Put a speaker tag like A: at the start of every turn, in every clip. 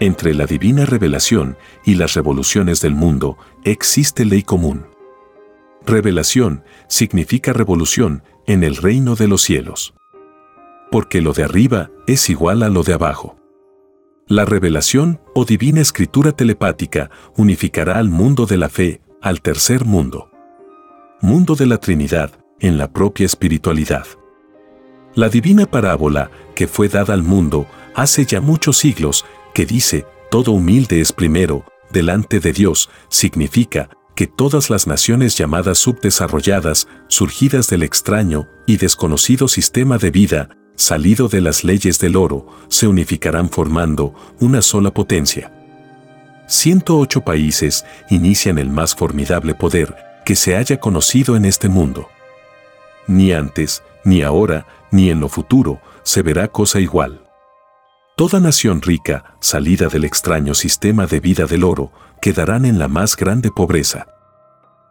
A: Entre la divina revelación y las revoluciones del mundo existe ley común. Revelación significa revolución en el reino de los cielos. Porque lo de arriba es igual a lo de abajo. La revelación o divina escritura telepática unificará al mundo de la fe, al tercer mundo. Mundo de la Trinidad, en la propia espiritualidad. La divina parábola que fue dada al mundo hace ya muchos siglos que dice, todo humilde es primero, delante de Dios, significa que todas las naciones llamadas subdesarrolladas, surgidas del extraño y desconocido sistema de vida, salido de las leyes del oro, se unificarán formando una sola potencia. 108 países inician el más formidable poder que se haya conocido en este mundo. Ni antes, ni ahora, ni en lo futuro se verá cosa igual. Toda nación rica, salida del extraño sistema de vida del oro, quedarán en la más grande pobreza.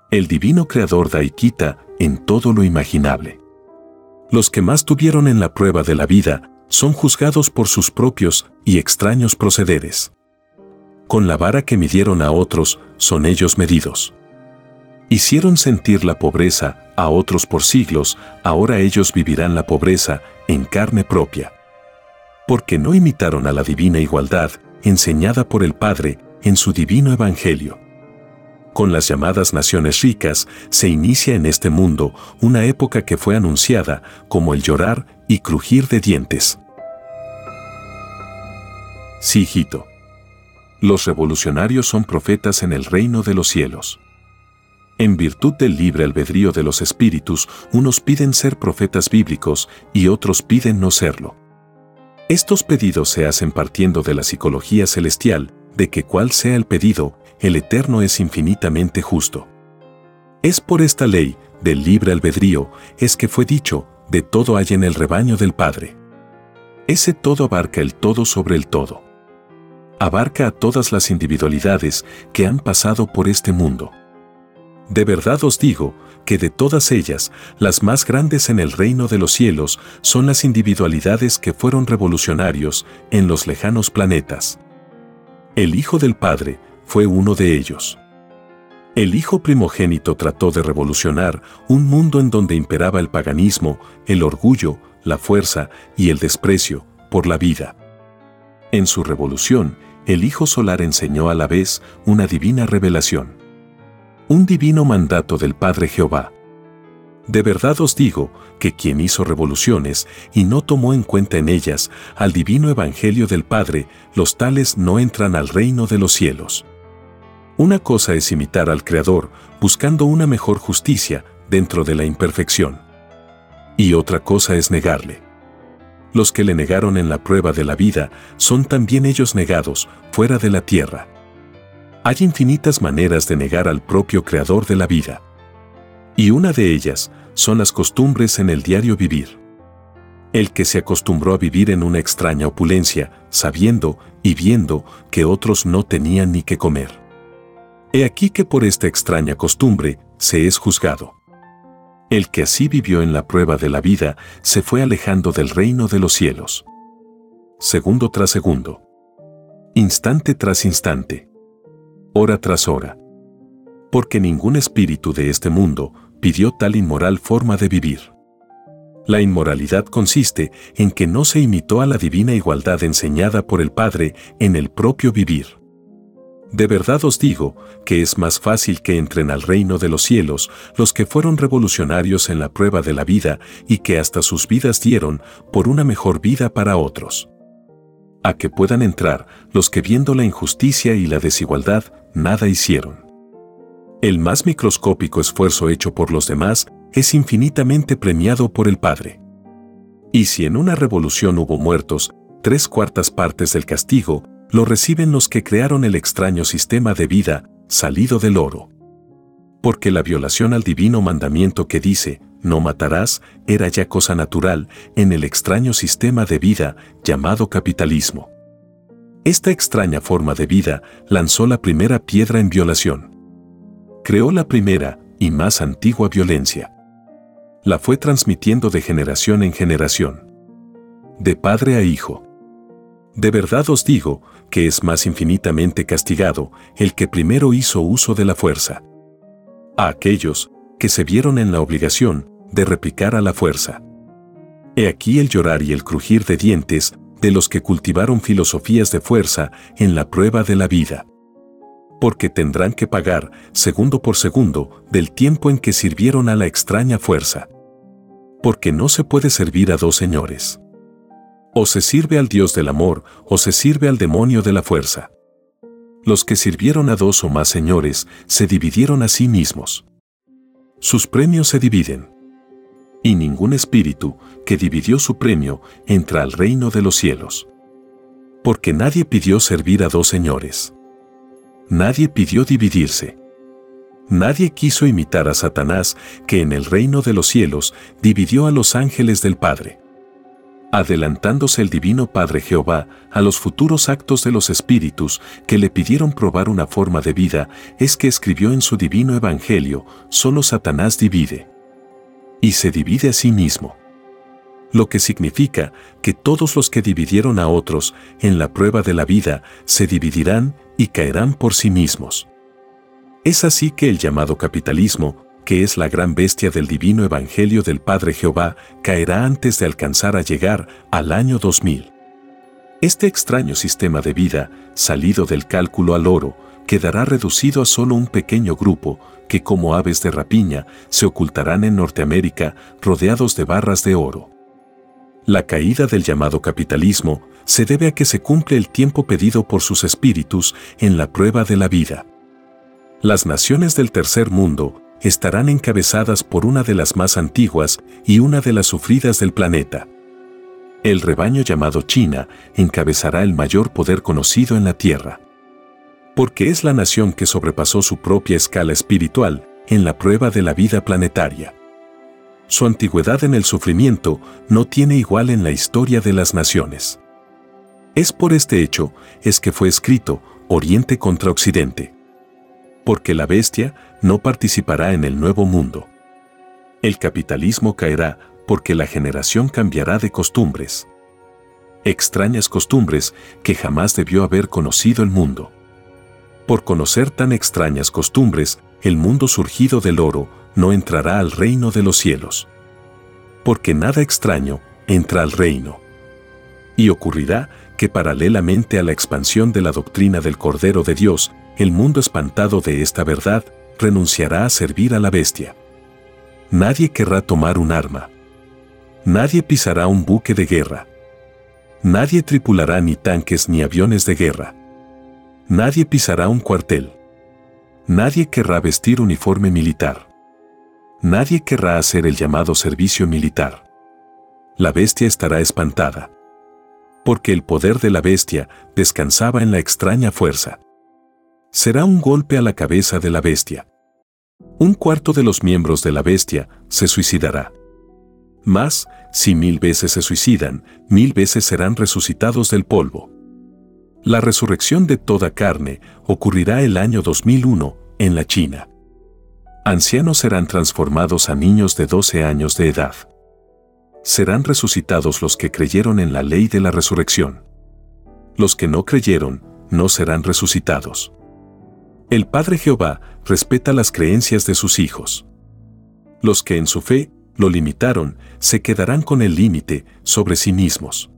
A: El divino creador da y quita en todo lo imaginable. Los que más tuvieron en la prueba de la vida son juzgados por sus propios y extraños procederes. Con la vara que midieron a otros, son ellos medidos. Hicieron sentir la pobreza a otros por siglos, ahora ellos vivirán la pobreza en carne propia porque no imitaron a la divina igualdad enseñada por el Padre en su divino Evangelio. Con las llamadas naciones ricas se inicia en este mundo una época que fue anunciada como el llorar y crujir de dientes. Sí, hijito. Los revolucionarios son profetas en el reino de los cielos. En virtud del libre albedrío de los espíritus, unos piden ser profetas bíblicos y otros piden no serlo. Estos pedidos se hacen partiendo de la psicología celestial, de que cual sea el pedido, el Eterno es infinitamente justo. Es por esta ley, del libre albedrío, es que fue dicho, de todo hay en el rebaño del Padre. Ese todo abarca el todo sobre el todo. Abarca a todas las individualidades que han pasado por este mundo. De verdad os digo, que de todas ellas, las más grandes en el reino de los cielos son las individualidades que fueron revolucionarios en los lejanos planetas. El Hijo del Padre fue uno de ellos. El Hijo primogénito trató de revolucionar un mundo en donde imperaba el paganismo, el orgullo, la fuerza y el desprecio por la vida. En su revolución, el Hijo Solar enseñó a la vez una divina revelación un divino mandato del Padre Jehová. De verdad os digo que quien hizo revoluciones y no tomó en cuenta en ellas al divino Evangelio del Padre, los tales no entran al reino de los cielos. Una cosa es imitar al Creador buscando una mejor justicia dentro de la imperfección. Y otra cosa es negarle. Los que le negaron en la prueba de la vida son también ellos negados fuera de la tierra. Hay infinitas maneras de negar al propio creador de la vida. Y una de ellas son las costumbres en el diario vivir. El que se acostumbró a vivir en una extraña opulencia, sabiendo y viendo que otros no tenían ni qué comer. He aquí que por esta extraña costumbre se es juzgado. El que así vivió en la prueba de la vida se fue alejando del reino de los cielos. Segundo tras segundo. Instante tras instante hora tras hora. Porque ningún espíritu de este mundo pidió tal inmoral forma de vivir. La inmoralidad consiste en que no se imitó a la divina igualdad enseñada por el Padre en el propio vivir. De verdad os digo que es más fácil que entren al reino de los cielos los que fueron revolucionarios en la prueba de la vida y que hasta sus vidas dieron por una mejor vida para otros a que puedan entrar los que viendo la injusticia y la desigualdad nada hicieron. El más microscópico esfuerzo hecho por los demás es infinitamente premiado por el Padre. Y si en una revolución hubo muertos, tres cuartas partes del castigo lo reciben los que crearon el extraño sistema de vida salido del oro. Porque la violación al divino mandamiento que dice, no matarás, era ya cosa natural en el extraño sistema de vida llamado capitalismo. Esta extraña forma de vida lanzó la primera piedra en violación. Creó la primera y más antigua violencia. La fue transmitiendo de generación en generación. De padre a hijo. De verdad os digo que es más infinitamente castigado el que primero hizo uso de la fuerza. A aquellos que se vieron en la obligación de replicar a la fuerza. He aquí el llorar y el crujir de dientes de los que cultivaron filosofías de fuerza en la prueba de la vida. Porque tendrán que pagar, segundo por segundo, del tiempo en que sirvieron a la extraña fuerza. Porque no se puede servir a dos señores. O se sirve al Dios del amor, o se sirve al demonio de la fuerza. Los que sirvieron a dos o más señores se dividieron a sí mismos. Sus premios se dividen y ningún espíritu que dividió su premio entra al reino de los cielos. Porque nadie pidió servir a dos señores. Nadie pidió dividirse. Nadie quiso imitar a Satanás, que en el reino de los cielos dividió a los ángeles del Padre. Adelantándose el Divino Padre Jehová a los futuros actos de los espíritus que le pidieron probar una forma de vida, es que escribió en su divino Evangelio, solo Satanás divide y se divide a sí mismo. Lo que significa que todos los que dividieron a otros en la prueba de la vida se dividirán y caerán por sí mismos. Es así que el llamado capitalismo, que es la gran bestia del divino evangelio del Padre Jehová, caerá antes de alcanzar a llegar al año 2000. Este extraño sistema de vida, salido del cálculo al oro, quedará reducido a solo un pequeño grupo que como aves de rapiña se ocultarán en Norteamérica rodeados de barras de oro. La caída del llamado capitalismo se debe a que se cumple el tiempo pedido por sus espíritus en la prueba de la vida. Las naciones del tercer mundo estarán encabezadas por una de las más antiguas y una de las sufridas del planeta. El rebaño llamado China encabezará el mayor poder conocido en la Tierra porque es la nación que sobrepasó su propia escala espiritual en la prueba de la vida planetaria. Su antigüedad en el sufrimiento no tiene igual en la historia de las naciones. Es por este hecho es que fue escrito Oriente contra Occidente. Porque la bestia no participará en el nuevo mundo. El capitalismo caerá porque la generación cambiará de costumbres. Extrañas costumbres que jamás debió haber conocido el mundo. Por conocer tan extrañas costumbres, el mundo surgido del oro no entrará al reino de los cielos. Porque nada extraño entra al reino. Y ocurrirá que paralelamente a la expansión de la doctrina del Cordero de Dios, el mundo espantado de esta verdad renunciará a servir a la bestia. Nadie querrá tomar un arma. Nadie pisará un buque de guerra. Nadie tripulará ni tanques ni aviones de guerra. Nadie pisará un cuartel. Nadie querrá vestir uniforme militar. Nadie querrá hacer el llamado servicio militar. La bestia estará espantada. Porque el poder de la bestia descansaba en la extraña fuerza. Será un golpe a la cabeza de la bestia. Un cuarto de los miembros de la bestia se suicidará. Más, si mil veces se suicidan, mil veces serán resucitados del polvo. La resurrección de toda carne ocurrirá el año 2001 en la China. Ancianos serán transformados a niños de 12 años de edad. Serán resucitados los que creyeron en la ley de la resurrección. Los que no creyeron no serán resucitados. El Padre Jehová respeta las creencias de sus hijos. Los que en su fe lo limitaron se quedarán con el límite sobre sí mismos.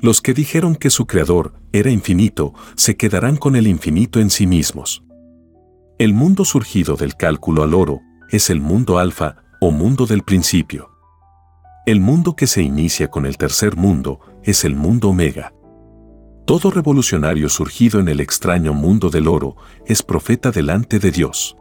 A: Los que dijeron que su creador era infinito se quedarán con el infinito en sí mismos. El mundo surgido del cálculo al oro es el mundo alfa o mundo del principio. El mundo que se inicia con el tercer mundo es el mundo omega. Todo revolucionario surgido en el extraño mundo del oro es profeta delante de Dios.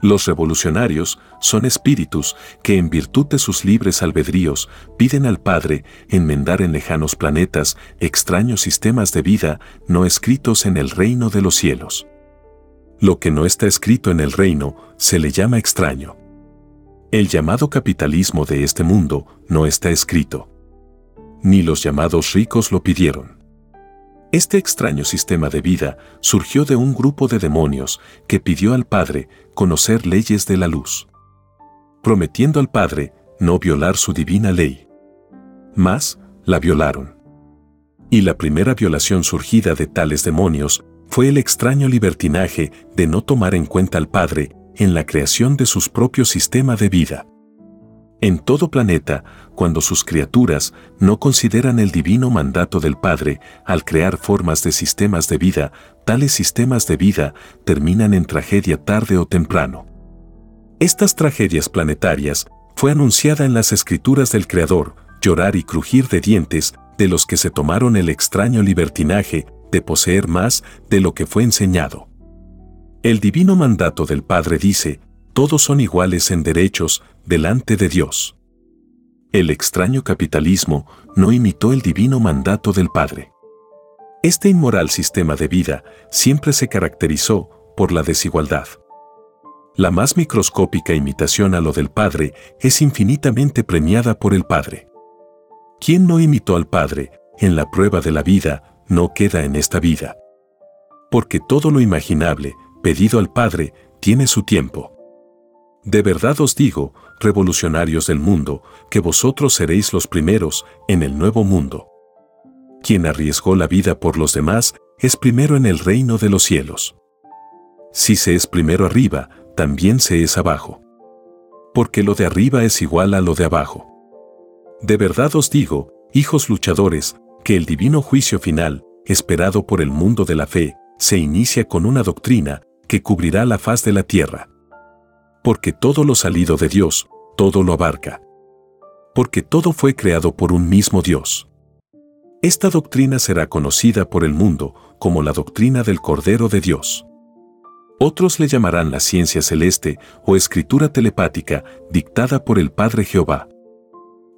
A: Los revolucionarios son espíritus que en virtud de sus libres albedríos piden al Padre enmendar en lejanos planetas extraños sistemas de vida no escritos en el reino de los cielos. Lo que no está escrito en el reino se le llama extraño. El llamado capitalismo de este mundo no está escrito. Ni los llamados ricos lo pidieron. Este extraño sistema de vida surgió de un grupo de demonios que pidió al Padre conocer leyes de la luz, prometiendo al Padre no violar su divina ley. Mas, la violaron. Y la primera violación surgida de tales demonios fue el extraño libertinaje de no tomar en cuenta al Padre en la creación de su propio sistema de vida en todo planeta cuando sus criaturas no consideran el divino mandato del Padre al crear formas de sistemas de vida, tales sistemas de vida terminan en tragedia tarde o temprano. Estas tragedias planetarias fue anunciada en las escrituras del Creador, llorar y crujir de dientes de los que se tomaron el extraño libertinaje de poseer más de lo que fue enseñado. El divino mandato del Padre dice, todos son iguales en derechos delante de Dios. El extraño capitalismo no imitó el divino mandato del Padre. Este inmoral sistema de vida siempre se caracterizó por la desigualdad. La más microscópica imitación a lo del Padre es infinitamente premiada por el Padre. Quien no imitó al Padre en la prueba de la vida no queda en esta vida. Porque todo lo imaginable, pedido al Padre, tiene su tiempo. De verdad os digo, revolucionarios del mundo, que vosotros seréis los primeros en el nuevo mundo. Quien arriesgó la vida por los demás es primero en el reino de los cielos. Si se es primero arriba, también se es abajo. Porque lo de arriba es igual a lo de abajo. De verdad os digo, hijos luchadores, que el divino juicio final, esperado por el mundo de la fe, se inicia con una doctrina que cubrirá la faz de la tierra porque todo lo salido de Dios, todo lo abarca. Porque todo fue creado por un mismo Dios. Esta doctrina será conocida por el mundo como la doctrina del Cordero de Dios. Otros le llamarán la ciencia celeste o escritura telepática dictada por el Padre Jehová.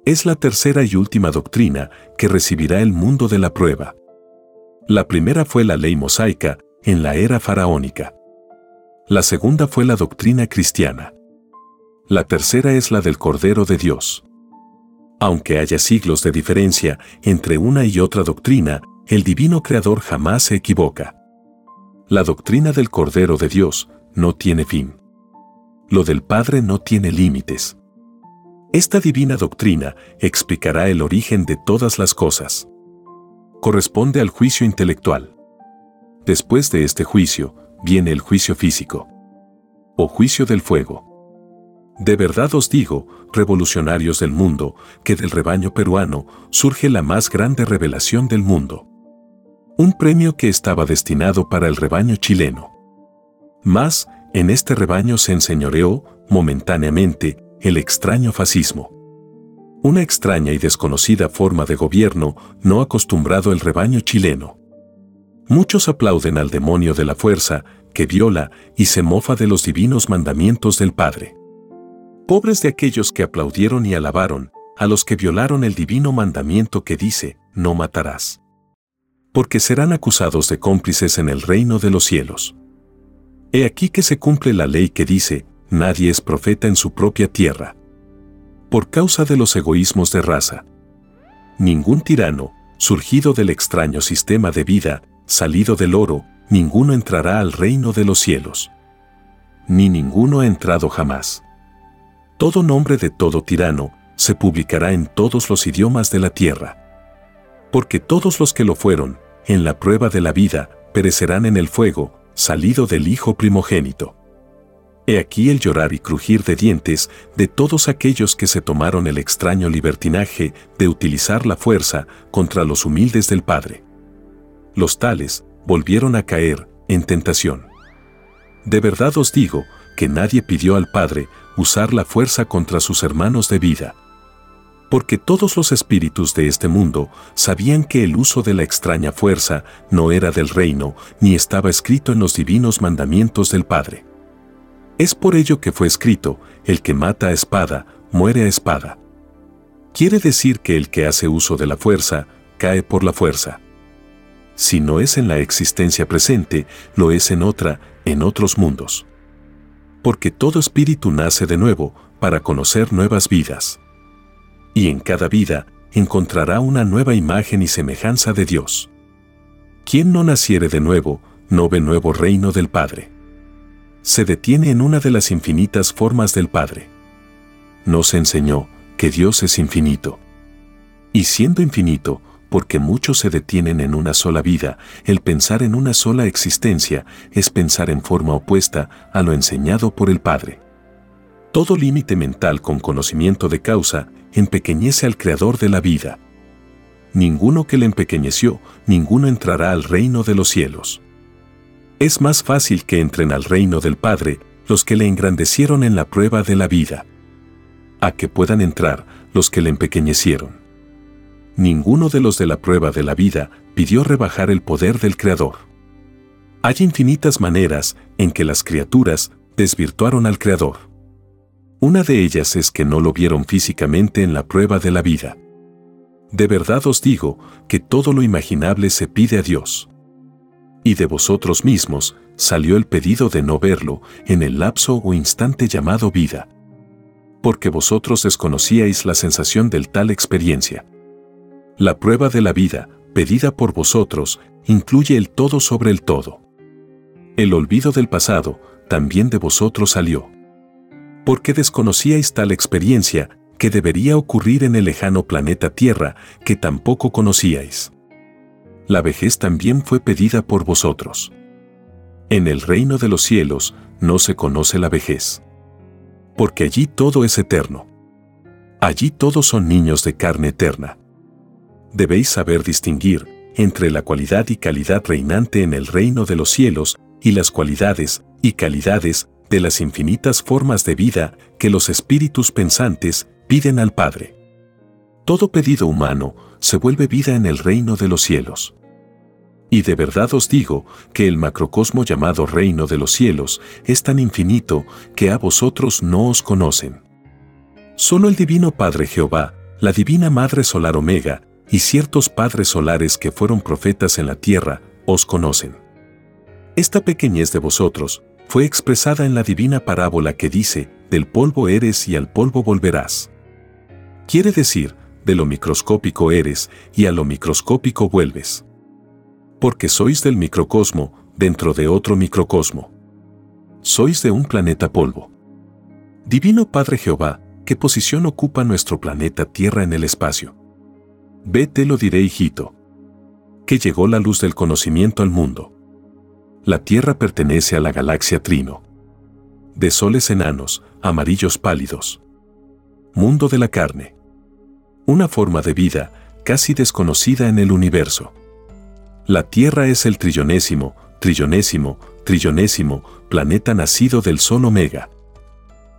A: Es la tercera y última doctrina que recibirá el mundo de la prueba. La primera fue la ley mosaica en la era faraónica. La segunda fue la doctrina cristiana. La tercera es la del Cordero de Dios. Aunque haya siglos de diferencia entre una y otra doctrina, el Divino Creador jamás se equivoca. La doctrina del Cordero de Dios no tiene fin. Lo del Padre no tiene límites. Esta divina doctrina explicará el origen de todas las cosas. Corresponde al juicio intelectual. Después de este juicio, viene el juicio físico. O juicio del fuego. De verdad os digo, revolucionarios del mundo, que del rebaño peruano surge la más grande revelación del mundo. Un premio que estaba destinado para el rebaño chileno. Mas, en este rebaño se enseñoreó, momentáneamente, el extraño fascismo. Una extraña y desconocida forma de gobierno no acostumbrado el rebaño chileno. Muchos aplauden al demonio de la fuerza, que viola y se mofa de los divinos mandamientos del Padre. Pobres de aquellos que aplaudieron y alabaron, a los que violaron el divino mandamiento que dice, no matarás. Porque serán acusados de cómplices en el reino de los cielos. He aquí que se cumple la ley que dice, nadie es profeta en su propia tierra. Por causa de los egoísmos de raza. Ningún tirano, surgido del extraño sistema de vida, salido del oro, ninguno entrará al reino de los cielos. Ni ninguno ha entrado jamás. Todo nombre de todo tirano se publicará en todos los idiomas de la tierra. Porque todos los que lo fueron, en la prueba de la vida, perecerán en el fuego, salido del Hijo primogénito. He aquí el llorar y crujir de dientes de todos aquellos que se tomaron el extraño libertinaje de utilizar la fuerza contra los humildes del Padre los tales volvieron a caer en tentación. De verdad os digo que nadie pidió al Padre usar la fuerza contra sus hermanos de vida. Porque todos los espíritus de este mundo sabían que el uso de la extraña fuerza no era del reino ni estaba escrito en los divinos mandamientos del Padre. Es por ello que fue escrito, el que mata a espada, muere a espada. Quiere decir que el que hace uso de la fuerza, cae por la fuerza. Si no es en la existencia presente, lo es en otra, en otros mundos. Porque todo espíritu nace de nuevo para conocer nuevas vidas. Y en cada vida encontrará una nueva imagen y semejanza de Dios. Quien no naciere de nuevo, no ve nuevo reino del Padre. Se detiene en una de las infinitas formas del Padre. Nos enseñó que Dios es infinito. Y siendo infinito, porque muchos se detienen en una sola vida, el pensar en una sola existencia es pensar en forma opuesta a lo enseñado por el Padre. Todo límite mental con conocimiento de causa empequeñece al Creador de la vida. Ninguno que le empequeñeció, ninguno entrará al reino de los cielos. Es más fácil que entren al reino del Padre los que le engrandecieron en la prueba de la vida, a que puedan entrar los que le empequeñecieron. Ninguno de los de la prueba de la vida pidió rebajar el poder del Creador. Hay infinitas maneras en que las criaturas desvirtuaron al Creador. Una de ellas es que no lo vieron físicamente en la prueba de la vida. De verdad os digo que todo lo imaginable se pide a Dios. Y de vosotros mismos salió el pedido de no verlo en el lapso o instante llamado vida. Porque vosotros desconocíais la sensación del tal experiencia. La prueba de la vida, pedida por vosotros, incluye el todo sobre el todo. El olvido del pasado también de vosotros salió. Porque desconocíais tal experiencia que debería ocurrir en el lejano planeta Tierra que tampoco conocíais. La vejez también fue pedida por vosotros. En el reino de los cielos no se conoce la vejez. Porque allí todo es eterno. Allí todos son niños de carne eterna debéis saber distinguir entre la cualidad y calidad reinante en el reino de los cielos y las cualidades y calidades de las infinitas formas de vida que los espíritus pensantes piden al Padre. Todo pedido humano se vuelve vida en el reino de los cielos. Y de verdad os digo que el macrocosmo llamado reino de los cielos es tan infinito que a vosotros no os conocen. Solo el Divino Padre Jehová, la Divina Madre Solar Omega, y ciertos padres solares que fueron profetas en la tierra, os conocen. Esta pequeñez de vosotros fue expresada en la divina parábola que dice, del polvo eres y al polvo volverás. Quiere decir, de lo microscópico eres y a lo microscópico vuelves. Porque sois del microcosmo dentro de otro microcosmo. Sois de un planeta polvo. Divino Padre Jehová, ¿qué posición ocupa nuestro planeta Tierra en el espacio? Ve te lo diré hijito. Que llegó la luz del conocimiento al mundo. La Tierra pertenece a la galaxia Trino. De soles enanos, amarillos pálidos. Mundo de la carne. Una forma de vida casi desconocida en el universo. La Tierra es el trillonésimo, trillonésimo, trillonésimo planeta nacido del Sol Omega.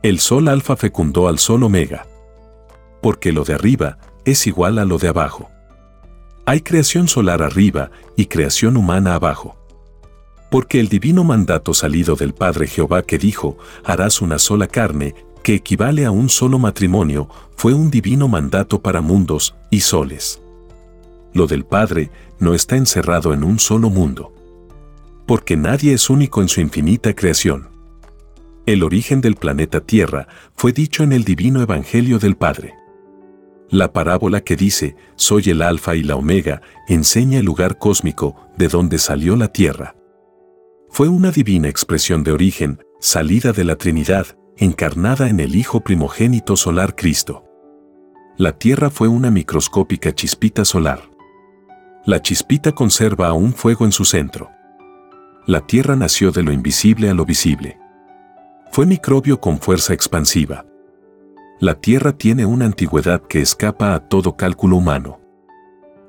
A: El Sol Alfa fecundó al Sol Omega. Porque lo de arriba es igual a lo de abajo. Hay creación solar arriba y creación humana abajo. Porque el divino mandato salido del Padre Jehová que dijo, harás una sola carne, que equivale a un solo matrimonio, fue un divino mandato para mundos y soles. Lo del Padre no está encerrado en un solo mundo. Porque nadie es único en su infinita creación. El origen del planeta Tierra fue dicho en el divino Evangelio del Padre. La parábola que dice, soy el alfa y la omega, enseña el lugar cósmico de donde salió la tierra. Fue una divina expresión de origen, salida de la Trinidad, encarnada en el Hijo primogénito solar Cristo. La tierra fue una microscópica chispita solar. La chispita conserva aún fuego en su centro. La tierra nació de lo invisible a lo visible. Fue microbio con fuerza expansiva. La Tierra tiene una antigüedad que escapa a todo cálculo humano.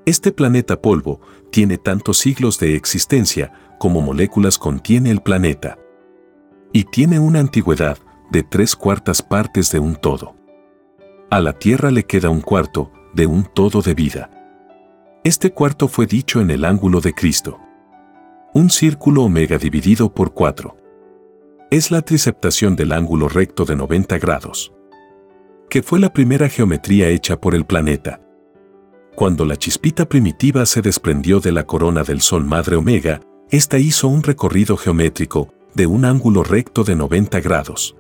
A: Este planeta polvo tiene tantos siglos de existencia como moléculas contiene el planeta. Y tiene una antigüedad de tres cuartas partes de un todo. A la Tierra le queda un cuarto de un todo de vida. Este cuarto fue dicho en el ángulo de Cristo. Un círculo omega dividido por cuatro. Es la triceptación del ángulo recto de 90 grados, que fue la primera geometría hecha por el planeta. Cuando la chispita primitiva se desprendió de la corona del Sol Madre Omega, ésta hizo un recorrido geométrico de un ángulo recto de 90 grados.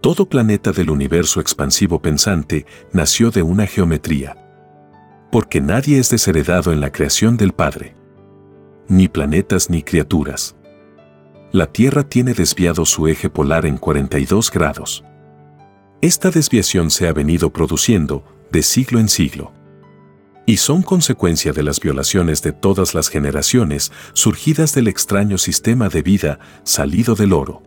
A: Todo planeta del universo expansivo pensante nació de una geometría. Porque nadie es desheredado en la creación del Padre. Ni planetas ni criaturas. La Tierra tiene desviado su eje polar en 42 grados. Esta desviación se ha venido produciendo de siglo en siglo. Y son consecuencia de las violaciones de todas las generaciones surgidas del extraño sistema de vida salido del oro.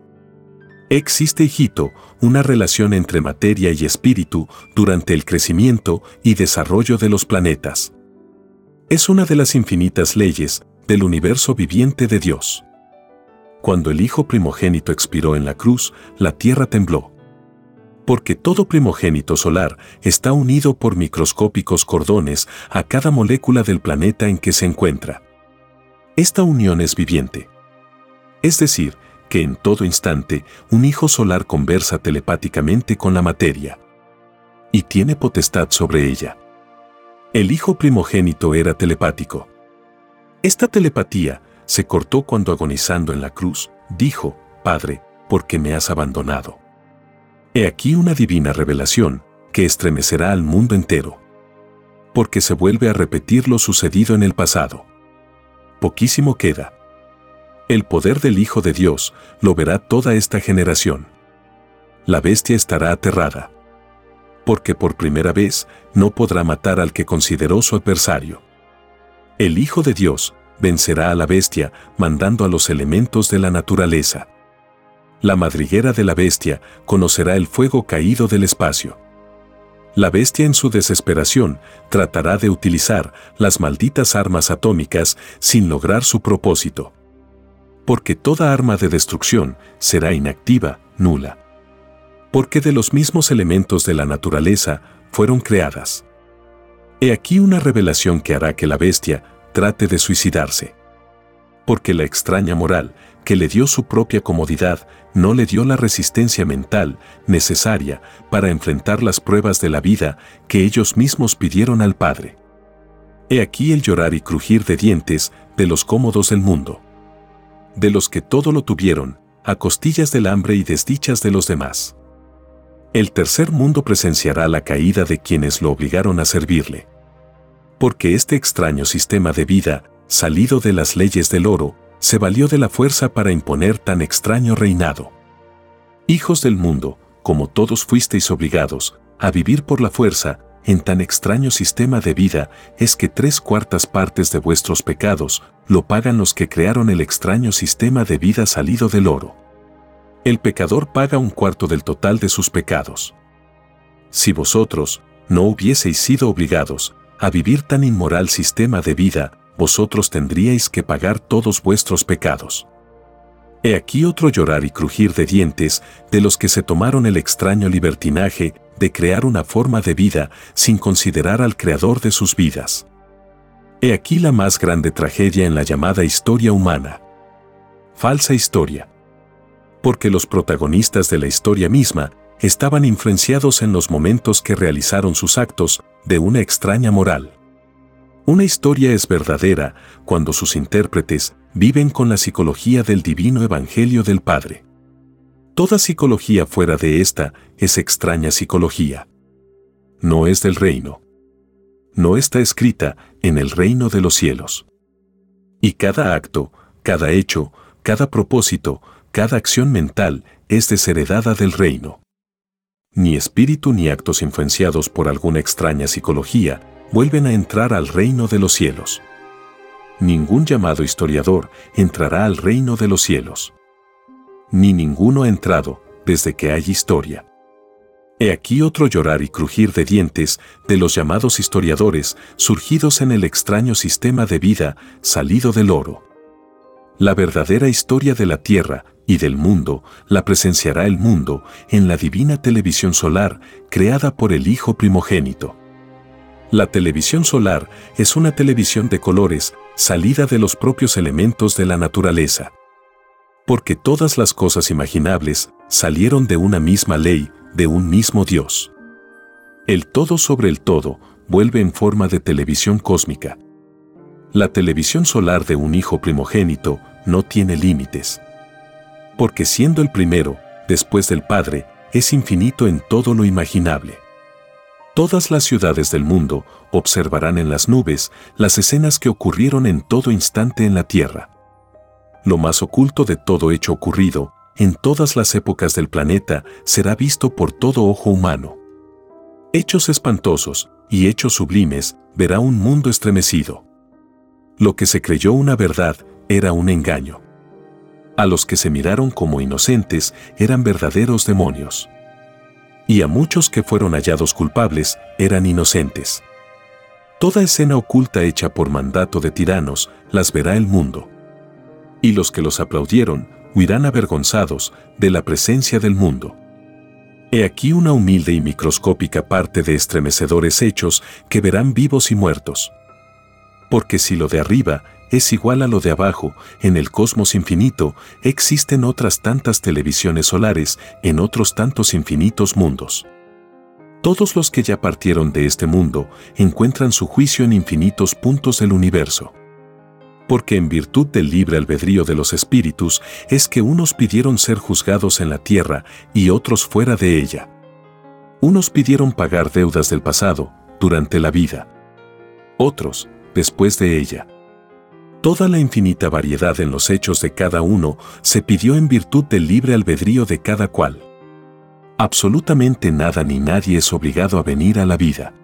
A: Existe, hijito, una relación entre materia y espíritu durante el crecimiento y desarrollo de los planetas. Es una de las infinitas leyes del universo viviente de Dios. Cuando el Hijo primogénito expiró en la cruz, la tierra tembló. Porque todo primogénito solar está unido por microscópicos cordones a cada molécula del planeta en que se encuentra. Esta unión es viviente. Es decir, que en todo instante un hijo solar conversa telepáticamente con la materia y tiene potestad sobre ella. El hijo primogénito era telepático. Esta telepatía se cortó cuando agonizando en la cruz, dijo, Padre, ¿por qué me has abandonado? He aquí una divina revelación que estremecerá al mundo entero. Porque se vuelve a repetir lo sucedido en el pasado. Poquísimo queda. El poder del Hijo de Dios lo verá toda esta generación. La bestia estará aterrada. Porque por primera vez no podrá matar al que consideró su adversario. El Hijo de Dios vencerá a la bestia mandando a los elementos de la naturaleza. La madriguera de la bestia conocerá el fuego caído del espacio. La bestia en su desesperación tratará de utilizar las malditas armas atómicas sin lograr su propósito porque toda arma de destrucción será inactiva, nula. Porque de los mismos elementos de la naturaleza fueron creadas. He aquí una revelación que hará que la bestia trate de suicidarse. Porque la extraña moral, que le dio su propia comodidad, no le dio la resistencia mental necesaria para enfrentar las pruebas de la vida que ellos mismos pidieron al Padre. He aquí el llorar y crujir de dientes de los cómodos del mundo de los que todo lo tuvieron, a costillas del hambre y desdichas de los demás. El tercer mundo presenciará la caída de quienes lo obligaron a servirle. Porque este extraño sistema de vida, salido de las leyes del oro, se valió de la fuerza para imponer tan extraño reinado. Hijos del mundo, como todos fuisteis obligados a vivir por la fuerza, en tan extraño sistema de vida es que tres cuartas partes de vuestros pecados lo pagan los que crearon el extraño sistema de vida salido del oro. El pecador paga un cuarto del total de sus pecados. Si vosotros no hubieseis sido obligados a vivir tan inmoral sistema de vida, vosotros tendríais que pagar todos vuestros pecados. He aquí otro llorar y crujir de dientes de los que se tomaron el extraño libertinaje de crear una forma de vida sin considerar al creador de sus vidas. He aquí la más grande tragedia en la llamada historia humana. Falsa historia. Porque los protagonistas de la historia misma estaban influenciados en los momentos que realizaron sus actos de una extraña moral. Una historia es verdadera cuando sus intérpretes viven con la psicología del divino evangelio del Padre. Toda psicología fuera de esta es extraña psicología. No es del reino. No está escrita en el reino de los cielos. Y cada acto, cada hecho, cada propósito, cada acción mental es desheredada del reino. Ni espíritu ni actos influenciados por alguna extraña psicología vuelven a entrar al reino de los cielos. Ningún llamado historiador entrará al reino de los cielos ni ninguno ha entrado, desde que hay historia. He aquí otro llorar y crujir de dientes de los llamados historiadores surgidos en el extraño sistema de vida salido del oro. La verdadera historia de la Tierra y del mundo la presenciará el mundo en la divina televisión solar creada por el Hijo primogénito. La televisión solar es una televisión de colores salida de los propios elementos de la naturaleza Porque todas las cosas imaginables salieron de una misma ley, de un mismo Dios. El todo sobre el todo vuelve en forma de televisión cósmica. La televisión solar de un hijo primogénito no tiene límites. Porque siendo el primero, después del Padre, es infinito en todo lo imaginable. Todas las ciudades del mundo observarán en las nubes las escenas que ocurrieron en todo instante en la tierra. Lo más oculto de todo hecho ocurrido, en todas las épocas del planeta, será visto por todo ojo humano. Hechos espantosos y hechos sublimes verá un mundo estremecido. Lo que se creyó una verdad era un engaño. A los que se miraron como inocentes eran verdaderos demonios y a muchos que fueron hallados culpables eran inocentes. Toda escena oculta hecha por mandato de tiranos las verá el mundo. Y los que los aplaudieron huirán avergonzados de la presencia del mundo. He aquí una humilde y microscópica parte de estremecedores hechos que verán vivos y muertos. Porque si lo de arriba es igual a lo de abajo, en el cosmos infinito existen otras tantas televisiones solares en otros tantos infinitos mundos. Todos los que ya partieron de este mundo encuentran su juicio en infinitos puntos del universo. Porque en virtud del libre albedrío de los espíritus es que unos pidieron ser juzgados en la tierra y otros fuera de ella. Unos pidieron pagar deudas del pasado, durante la vida. Otros, después de ella. Toda la infinita variedad en los hechos de cada uno se pidió en virtud del libre albedrío de cada cual. Absolutamente nada ni nadie es obligado a venir a la vida.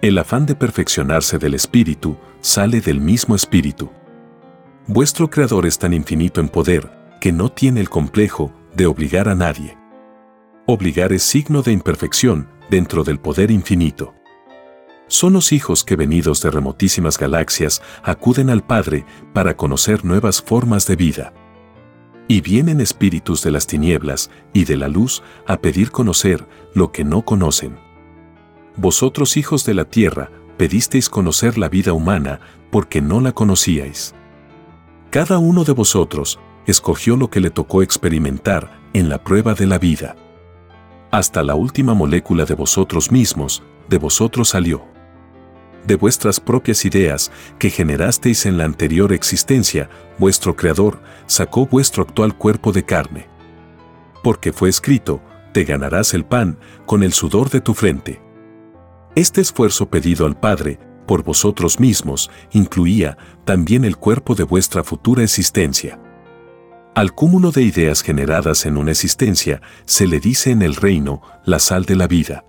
A: El afán de perfeccionarse del espíritu sale del mismo espíritu. Vuestro Creador es tan infinito en poder que no tiene el complejo de obligar a nadie. Obligar es signo de imperfección dentro del poder infinito son los hijos que venidos de remotísimas galaxias acuden al Padre para conocer nuevas formas de vida. Y vienen espíritus de las tinieblas y de la luz a pedir conocer lo que no conocen. Vosotros hijos de la tierra, pedisteis conocer la vida humana porque no la conocíais. Cada uno de vosotros escogió lo que le tocó experimentar en la prueba de la vida. Hasta la última molécula de vosotros mismos, de vosotros salió de vuestras propias ideas que generasteis en la anterior existencia, vuestro Creador sacó vuestro actual cuerpo de carne. Porque fue escrito, te ganarás el pan con el sudor de tu frente. Este esfuerzo pedido al Padre, por vosotros mismos, incluía también el cuerpo de vuestra futura existencia. Al cúmulo de ideas generadas en una existencia se le dice en el reino la sal de la vida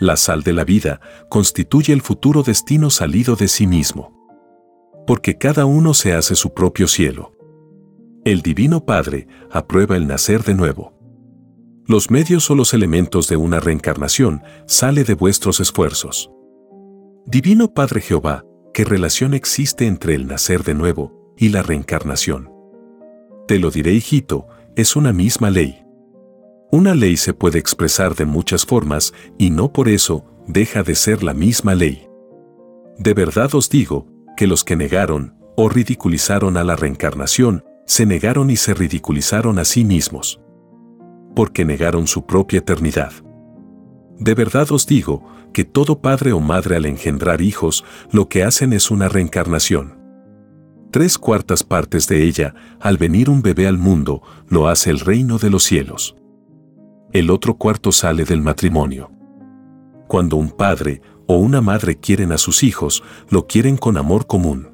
A: la sal de la vida, constituye el futuro destino salido de sí mismo. Porque cada uno se hace su propio cielo. El Divino Padre aprueba el nacer de nuevo. Los medios o los elementos de una reencarnación sale de vuestros esfuerzos. Divino Padre Jehová, ¿qué relación existe entre el nacer de nuevo y la reencarnación? Te lo diré, hijito, es una misma ley. Una ley se puede expresar de muchas formas y no por eso deja de ser la misma ley. De verdad os digo que los que negaron o ridiculizaron a la reencarnación, se negaron y se ridiculizaron a sí mismos. Porque negaron su propia eternidad. De verdad os digo que todo padre o madre al engendrar hijos lo que hacen es una reencarnación. Tres cuartas partes de ella, al venir un bebé al mundo, lo hace el reino de los cielos el otro cuarto sale del matrimonio. Cuando un padre o una madre quieren a sus hijos, lo quieren con amor común.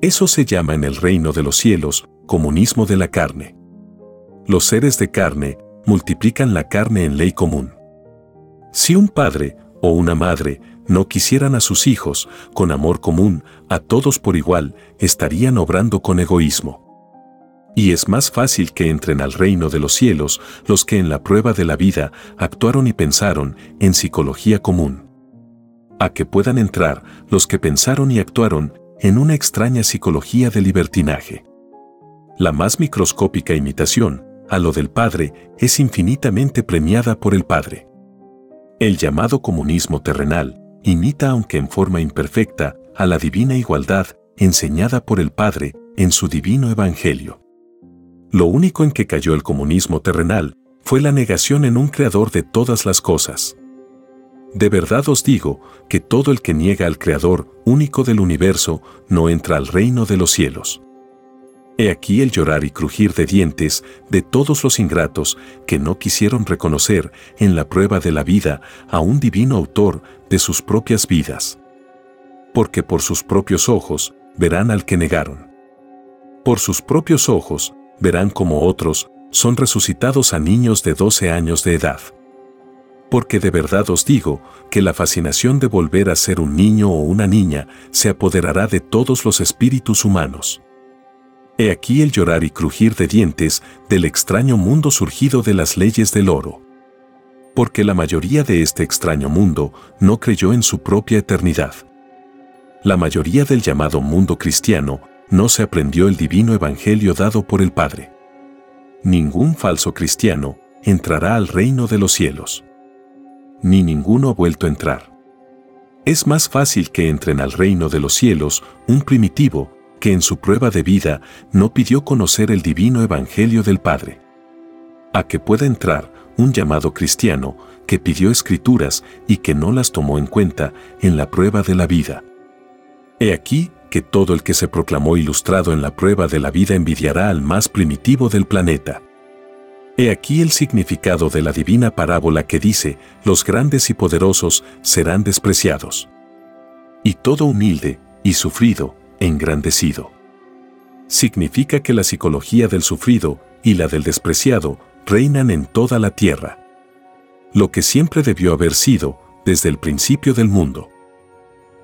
A: Eso se llama en el reino de los cielos comunismo de la carne. Los seres de carne multiplican la carne en ley común. Si un padre o una madre no quisieran a sus hijos con amor común, a todos por igual, estarían obrando con egoísmo. Y es más fácil que entren al reino de los cielos los que en la prueba de la vida actuaron y pensaron en psicología común. A que puedan entrar los que pensaron y actuaron en una extraña psicología de libertinaje. La más microscópica imitación a lo del Padre es infinitamente premiada por el Padre. El llamado comunismo terrenal imita aunque en forma imperfecta a la divina igualdad enseñada por el Padre en su divino Evangelio. Lo único en que cayó el comunismo terrenal fue la negación en un creador de todas las cosas. De verdad os digo que todo el que niega al Creador único del universo no entra al reino de los cielos. He aquí el llorar y crujir de dientes de todos los ingratos que no quisieron reconocer en la prueba de la vida a un divino autor de sus propias vidas. Porque por sus propios ojos verán al que negaron. Por sus propios ojos verán como otros son resucitados a niños de 12 años de edad porque de verdad os digo que la fascinación de volver a ser un niño o una niña se apoderará de todos los espíritus humanos. He aquí el llorar y crujir de dientes del extraño mundo surgido de las leyes del oro. Porque la mayoría de este extraño mundo no creyó en su propia eternidad. La mayoría del llamado mundo cristiano no se aprendió el divino evangelio dado por el Padre. Ningún falso cristiano entrará al reino de los cielos ni ninguno ha vuelto a entrar. Es más fácil que entren al reino de los cielos un primitivo que en su prueba de vida no pidió conocer el divino evangelio del Padre. A que pueda entrar un llamado cristiano que pidió escrituras y que no las tomó en cuenta en la prueba de la vida. He aquí que todo el que se proclamó ilustrado en la prueba de la vida envidiará al más primitivo del planeta. He aquí el significado de la divina parábola que dice, los grandes y poderosos serán despreciados. Y todo humilde y sufrido, engrandecido. Significa que la psicología del sufrido y la del despreciado reinan en toda la tierra. Lo que siempre debió haber sido desde el principio del mundo.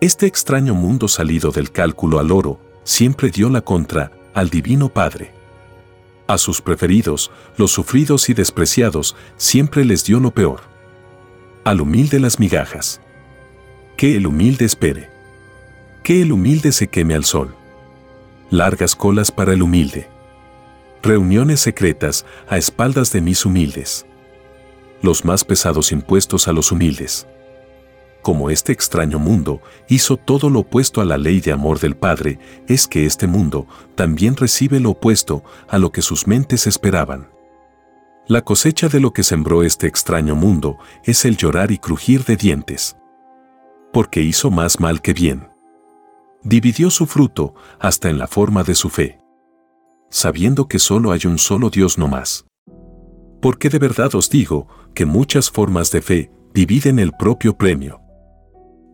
A: Este extraño mundo salido del cálculo al oro siempre dio la contra al Divino Padre. A sus preferidos, los sufridos y despreciados, siempre les dio lo peor. Al humilde las migajas. Que el humilde espere. Que el humilde se queme al sol. Largas colas para el humilde. Reuniones secretas a espaldas de mis humildes. Los más pesados impuestos a los humildes como este extraño mundo hizo todo lo opuesto a la ley de amor del Padre, es que este mundo también recibe lo opuesto a lo que sus mentes esperaban. La cosecha de lo que sembró este extraño mundo es el llorar y crujir de dientes. Porque hizo más mal que bien. Dividió su fruto hasta en la forma de su fe. Sabiendo que solo hay un solo Dios no más. Porque de verdad os digo que muchas formas de fe dividen el propio premio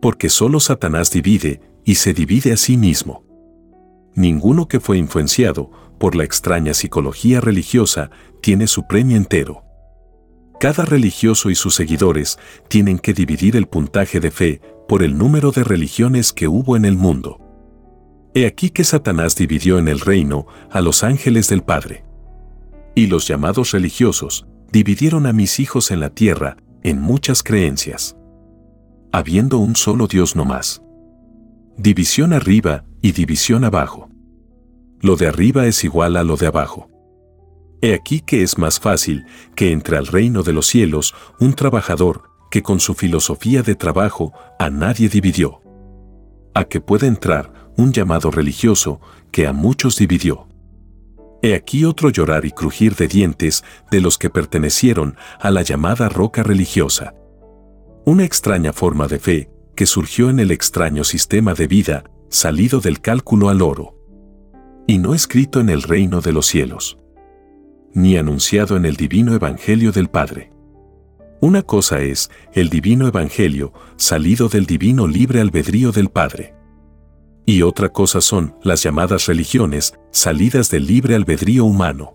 A: porque solo Satanás divide y se divide a sí mismo. Ninguno que fue influenciado por la extraña psicología religiosa tiene su premio entero. Cada religioso y sus seguidores tienen que dividir el puntaje de fe por el número de religiones que hubo en el mundo. He aquí que Satanás dividió en el reino a los ángeles del Padre. Y los llamados religiosos dividieron a mis hijos en la tierra en muchas creencias habiendo un solo Dios no más. División arriba y división abajo. Lo de arriba es igual a lo de abajo. He aquí que es más fácil que entre al reino de los cielos un trabajador que con su filosofía de trabajo a nadie dividió. A que pueda entrar un llamado religioso que a muchos dividió. He aquí otro llorar y crujir de dientes de los que pertenecieron a la llamada roca religiosa. Una extraña forma de fe que surgió en el extraño sistema de vida salido del cálculo al oro. Y no escrito en el reino de los cielos. Ni anunciado en el divino evangelio del Padre. Una cosa es el divino evangelio salido del divino libre albedrío del Padre. Y otra cosa son las llamadas religiones salidas del libre albedrío humano.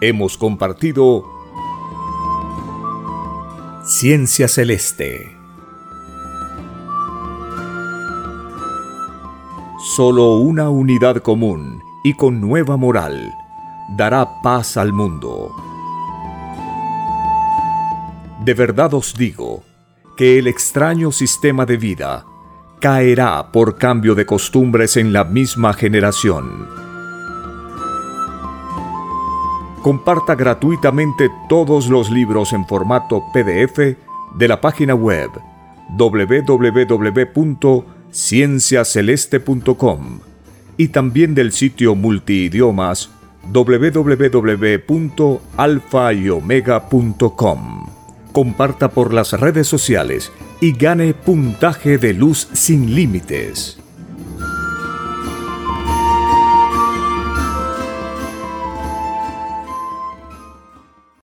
B: Hemos compartido Ciencia Celeste. Solo una unidad común y con nueva moral dará paz al mundo. De verdad os digo que el extraño sistema de vida caerá por cambio de costumbres en la misma generación. Comparta gratuitamente todos los libros en formato PDF de la página web www.cienciaceleste.com y también del sitio multiidiomas www.alfayomega.com. Comparta por las redes sociales y gane puntaje de luz sin límites.